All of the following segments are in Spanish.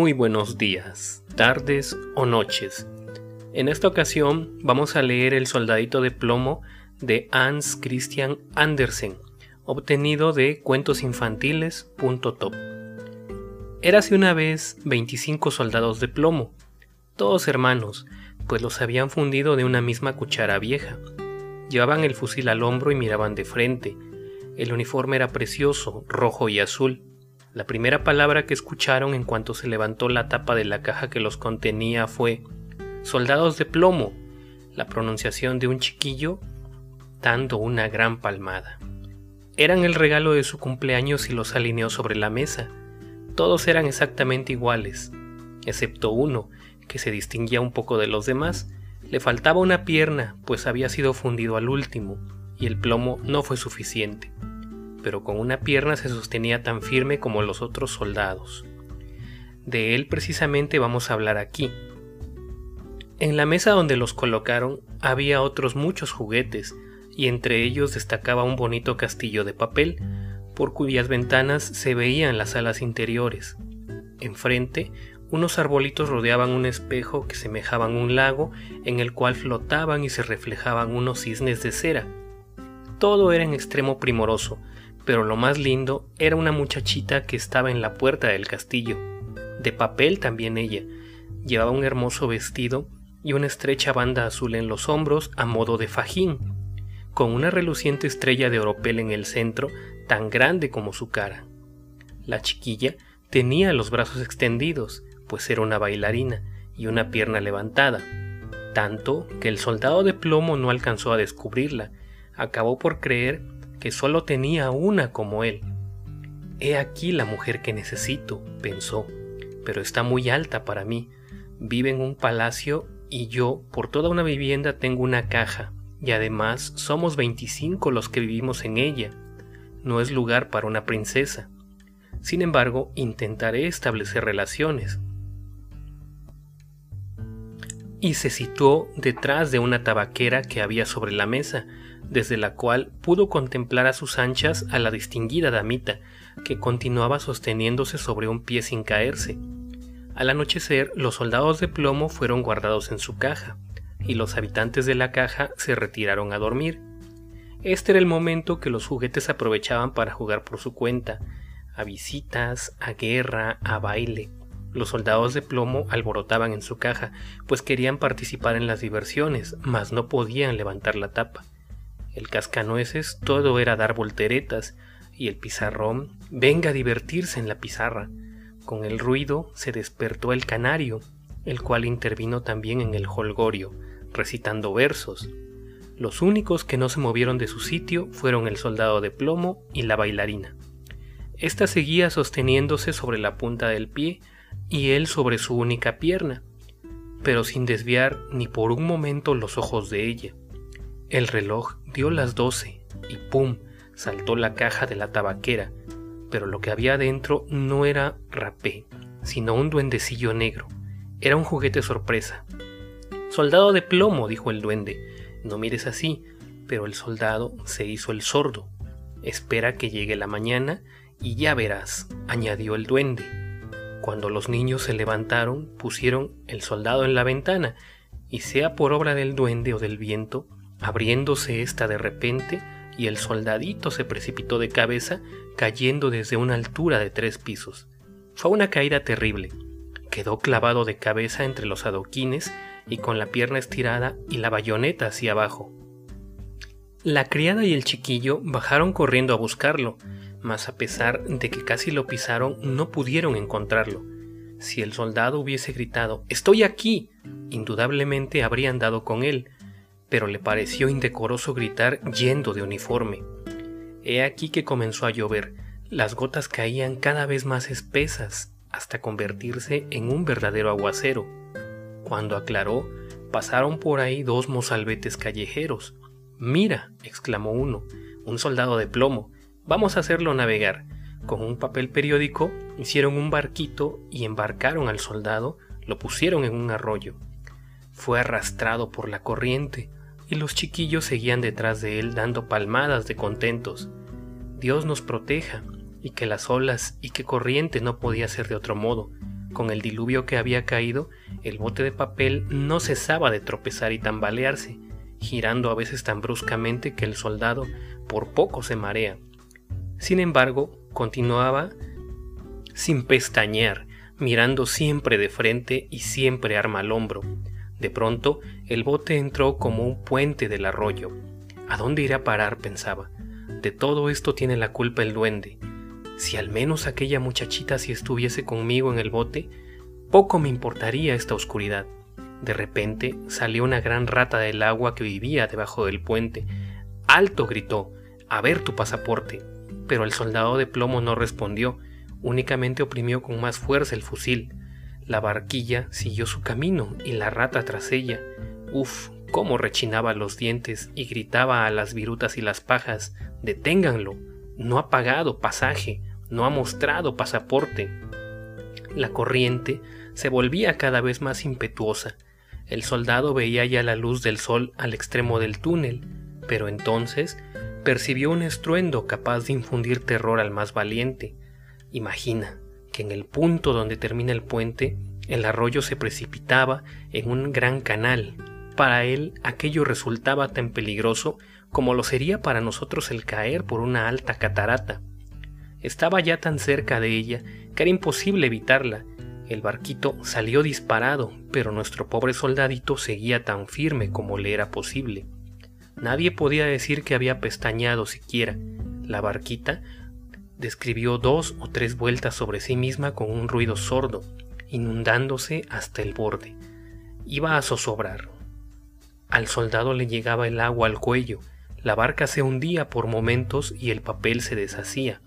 Muy buenos días, tardes o noches. En esta ocasión vamos a leer El soldadito de plomo de Hans Christian Andersen, obtenido de cuentosinfantiles.top. Érase una vez 25 soldados de plomo, todos hermanos, pues los habían fundido de una misma cuchara vieja. Llevaban el fusil al hombro y miraban de frente. El uniforme era precioso, rojo y azul. La primera palabra que escucharon en cuanto se levantó la tapa de la caja que los contenía fue Soldados de plomo, la pronunciación de un chiquillo dando una gran palmada. Eran el regalo de su cumpleaños y los alineó sobre la mesa. Todos eran exactamente iguales, excepto uno, que se distinguía un poco de los demás. Le faltaba una pierna, pues había sido fundido al último, y el plomo no fue suficiente pero con una pierna se sostenía tan firme como los otros soldados. De él precisamente vamos a hablar aquí. En la mesa donde los colocaron había otros muchos juguetes, y entre ellos destacaba un bonito castillo de papel, por cuyas ventanas se veían las alas interiores. Enfrente, unos arbolitos rodeaban un espejo que semejaban un lago en el cual flotaban y se reflejaban unos cisnes de cera. Todo era en extremo primoroso, pero lo más lindo era una muchachita que estaba en la puerta del castillo. De papel también ella. Llevaba un hermoso vestido y una estrecha banda azul en los hombros a modo de fajín, con una reluciente estrella de oropel en el centro, tan grande como su cara. La chiquilla tenía los brazos extendidos, pues era una bailarina, y una pierna levantada, tanto que el soldado de plomo no alcanzó a descubrirla, acabó por creer que solo tenía una como él. He aquí la mujer que necesito, pensó, pero está muy alta para mí. Vive en un palacio y yo por toda una vivienda tengo una caja, y además somos 25 los que vivimos en ella. No es lugar para una princesa. Sin embargo, intentaré establecer relaciones. Y se situó detrás de una tabaquera que había sobre la mesa, desde la cual pudo contemplar a sus anchas a la distinguida damita, que continuaba sosteniéndose sobre un pie sin caerse. Al anochecer, los soldados de plomo fueron guardados en su caja, y los habitantes de la caja se retiraron a dormir. Este era el momento que los juguetes aprovechaban para jugar por su cuenta, a visitas, a guerra, a baile. Los soldados de plomo alborotaban en su caja, pues querían participar en las diversiones, mas no podían levantar la tapa el cascanueces todo era dar volteretas y el pizarrón venga a divertirse en la pizarra. Con el ruido se despertó el canario, el cual intervino también en el holgorio, recitando versos. Los únicos que no se movieron de su sitio fueron el soldado de plomo y la bailarina. Esta seguía sosteniéndose sobre la punta del pie y él sobre su única pierna, pero sin desviar ni por un momento los ojos de ella. El reloj dio las doce y ¡pum! saltó la caja de la tabaquera, pero lo que había dentro no era rapé, sino un duendecillo negro. Era un juguete sorpresa. Soldado de plomo, dijo el duende. No mires así, pero el soldado se hizo el sordo. Espera que llegue la mañana y ya verás, añadió el duende. Cuando los niños se levantaron, pusieron el soldado en la ventana, y sea por obra del duende o del viento, abriéndose esta de repente y el soldadito se precipitó de cabeza cayendo desde una altura de tres pisos. Fue una caída terrible. Quedó clavado de cabeza entre los adoquines y con la pierna estirada y la bayoneta hacia abajo. La criada y el chiquillo bajaron corriendo a buscarlo, mas a pesar de que casi lo pisaron, no pudieron encontrarlo. Si el soldado hubiese gritado Estoy aquí, indudablemente habrían dado con él, pero le pareció indecoroso gritar yendo de uniforme. He aquí que comenzó a llover. Las gotas caían cada vez más espesas hasta convertirse en un verdadero aguacero. Cuando aclaró, pasaron por ahí dos mozalbetes callejeros. Mira, exclamó uno, un soldado de plomo, vamos a hacerlo navegar. Con un papel periódico hicieron un barquito y embarcaron al soldado, lo pusieron en un arroyo. Fue arrastrado por la corriente, y los chiquillos seguían detrás de él dando palmadas de contentos. Dios nos proteja, y que las olas y que corriente no podía ser de otro modo, Con el diluvio que había caído, el bote de papel no cesaba de tropezar y tambalearse, girando a veces tan bruscamente que el soldado por poco se marea. Sin embargo, continuaba sin pestañear, mirando siempre de frente y siempre arma al hombro. De pronto, el bote entró como un puente del arroyo. ¿A dónde irá a parar? pensaba. De todo esto tiene la culpa el duende. Si al menos aquella muchachita si estuviese conmigo en el bote, poco me importaría esta oscuridad. De repente salió una gran rata del agua que vivía debajo del puente. ¡Alto! gritó. A ver tu pasaporte. Pero el soldado de plomo no respondió, únicamente oprimió con más fuerza el fusil. La barquilla siguió su camino y la rata tras ella. Uf, cómo rechinaba los dientes y gritaba a las virutas y las pajas, deténganlo, no ha pagado pasaje, no ha mostrado pasaporte. La corriente se volvía cada vez más impetuosa. El soldado veía ya la luz del sol al extremo del túnel, pero entonces percibió un estruendo capaz de infundir terror al más valiente. Imagina que en el punto donde termina el puente, el arroyo se precipitaba en un gran canal. Para él aquello resultaba tan peligroso como lo sería para nosotros el caer por una alta catarata. Estaba ya tan cerca de ella que era imposible evitarla. El barquito salió disparado, pero nuestro pobre soldadito seguía tan firme como le era posible. Nadie podía decir que había pestañeado siquiera. La barquita describió dos o tres vueltas sobre sí misma con un ruido sordo, inundándose hasta el borde. Iba a zozobrar. Al soldado le llegaba el agua al cuello, la barca se hundía por momentos y el papel se deshacía.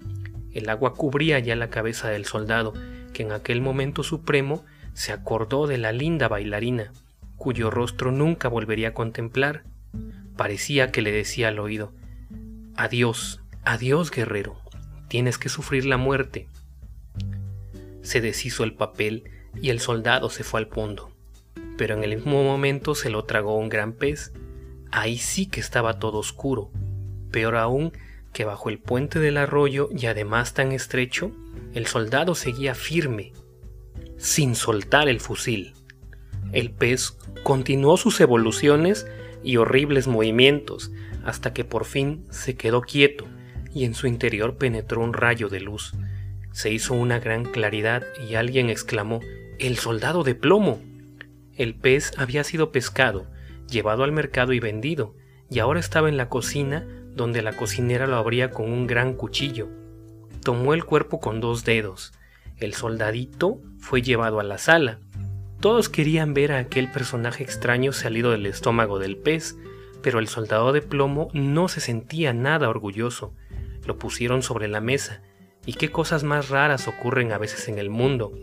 El agua cubría ya la cabeza del soldado, que en aquel momento supremo se acordó de la linda bailarina, cuyo rostro nunca volvería a contemplar. Parecía que le decía al oído, Adiós, adiós, guerrero, tienes que sufrir la muerte. Se deshizo el papel y el soldado se fue al fondo, pero en el mismo momento se lo tragó un gran pez. Ahí sí que estaba todo oscuro, peor aún que bajo el puente del arroyo y además tan estrecho, el soldado seguía firme, sin soltar el fusil. El pez continuó sus evoluciones y horribles movimientos hasta que por fin se quedó quieto y en su interior penetró un rayo de luz. Se hizo una gran claridad y alguien exclamó El soldado de plomo. El pez había sido pescado, llevado al mercado y vendido, y ahora estaba en la cocina donde la cocinera lo abría con un gran cuchillo. Tomó el cuerpo con dos dedos. El soldadito fue llevado a la sala. Todos querían ver a aquel personaje extraño salido del estómago del pez, pero el soldado de plomo no se sentía nada orgulloso. Lo pusieron sobre la mesa, y qué cosas más raras ocurren a veces en el mundo.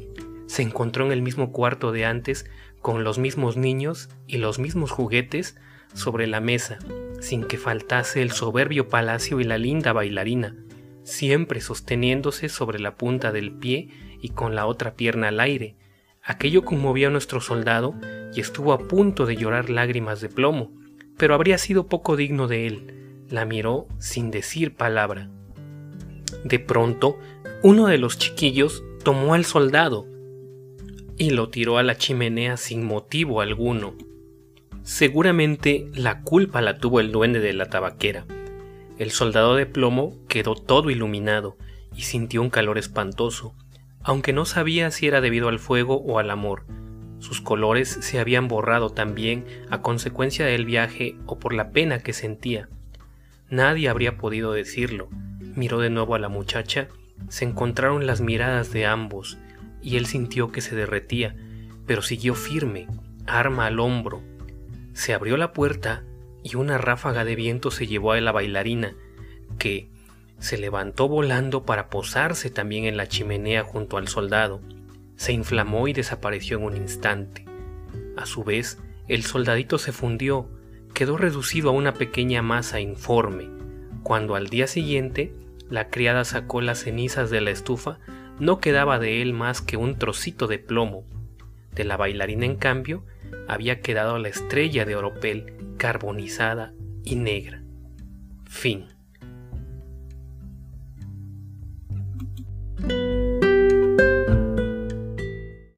Se encontró en el mismo cuarto de antes, con los mismos niños y los mismos juguetes sobre la mesa, sin que faltase el soberbio palacio y la linda bailarina, siempre sosteniéndose sobre la punta del pie y con la otra pierna al aire. Aquello conmovió a nuestro soldado y estuvo a punto de llorar lágrimas de plomo, pero habría sido poco digno de él. La miró sin decir palabra. De pronto, uno de los chiquillos tomó al soldado y lo tiró a la chimenea sin motivo alguno. Seguramente la culpa la tuvo el duende de la tabaquera. El soldado de plomo quedó todo iluminado y sintió un calor espantoso, aunque no sabía si era debido al fuego o al amor. Sus colores se habían borrado también a consecuencia del viaje o por la pena que sentía. Nadie habría podido decirlo. Miró de nuevo a la muchacha, se encontraron las miradas de ambos, y él sintió que se derretía, pero siguió firme, arma al hombro, se abrió la puerta y una ráfaga de viento se llevó a la bailarina, que se levantó volando para posarse también en la chimenea junto al soldado. Se inflamó y desapareció en un instante. A su vez, el soldadito se fundió, quedó reducido a una pequeña masa informe. Cuando al día siguiente la criada sacó las cenizas de la estufa, no quedaba de él más que un trocito de plomo. De la bailarina, en cambio, había quedado la estrella de oropel carbonizada y negra. Fin.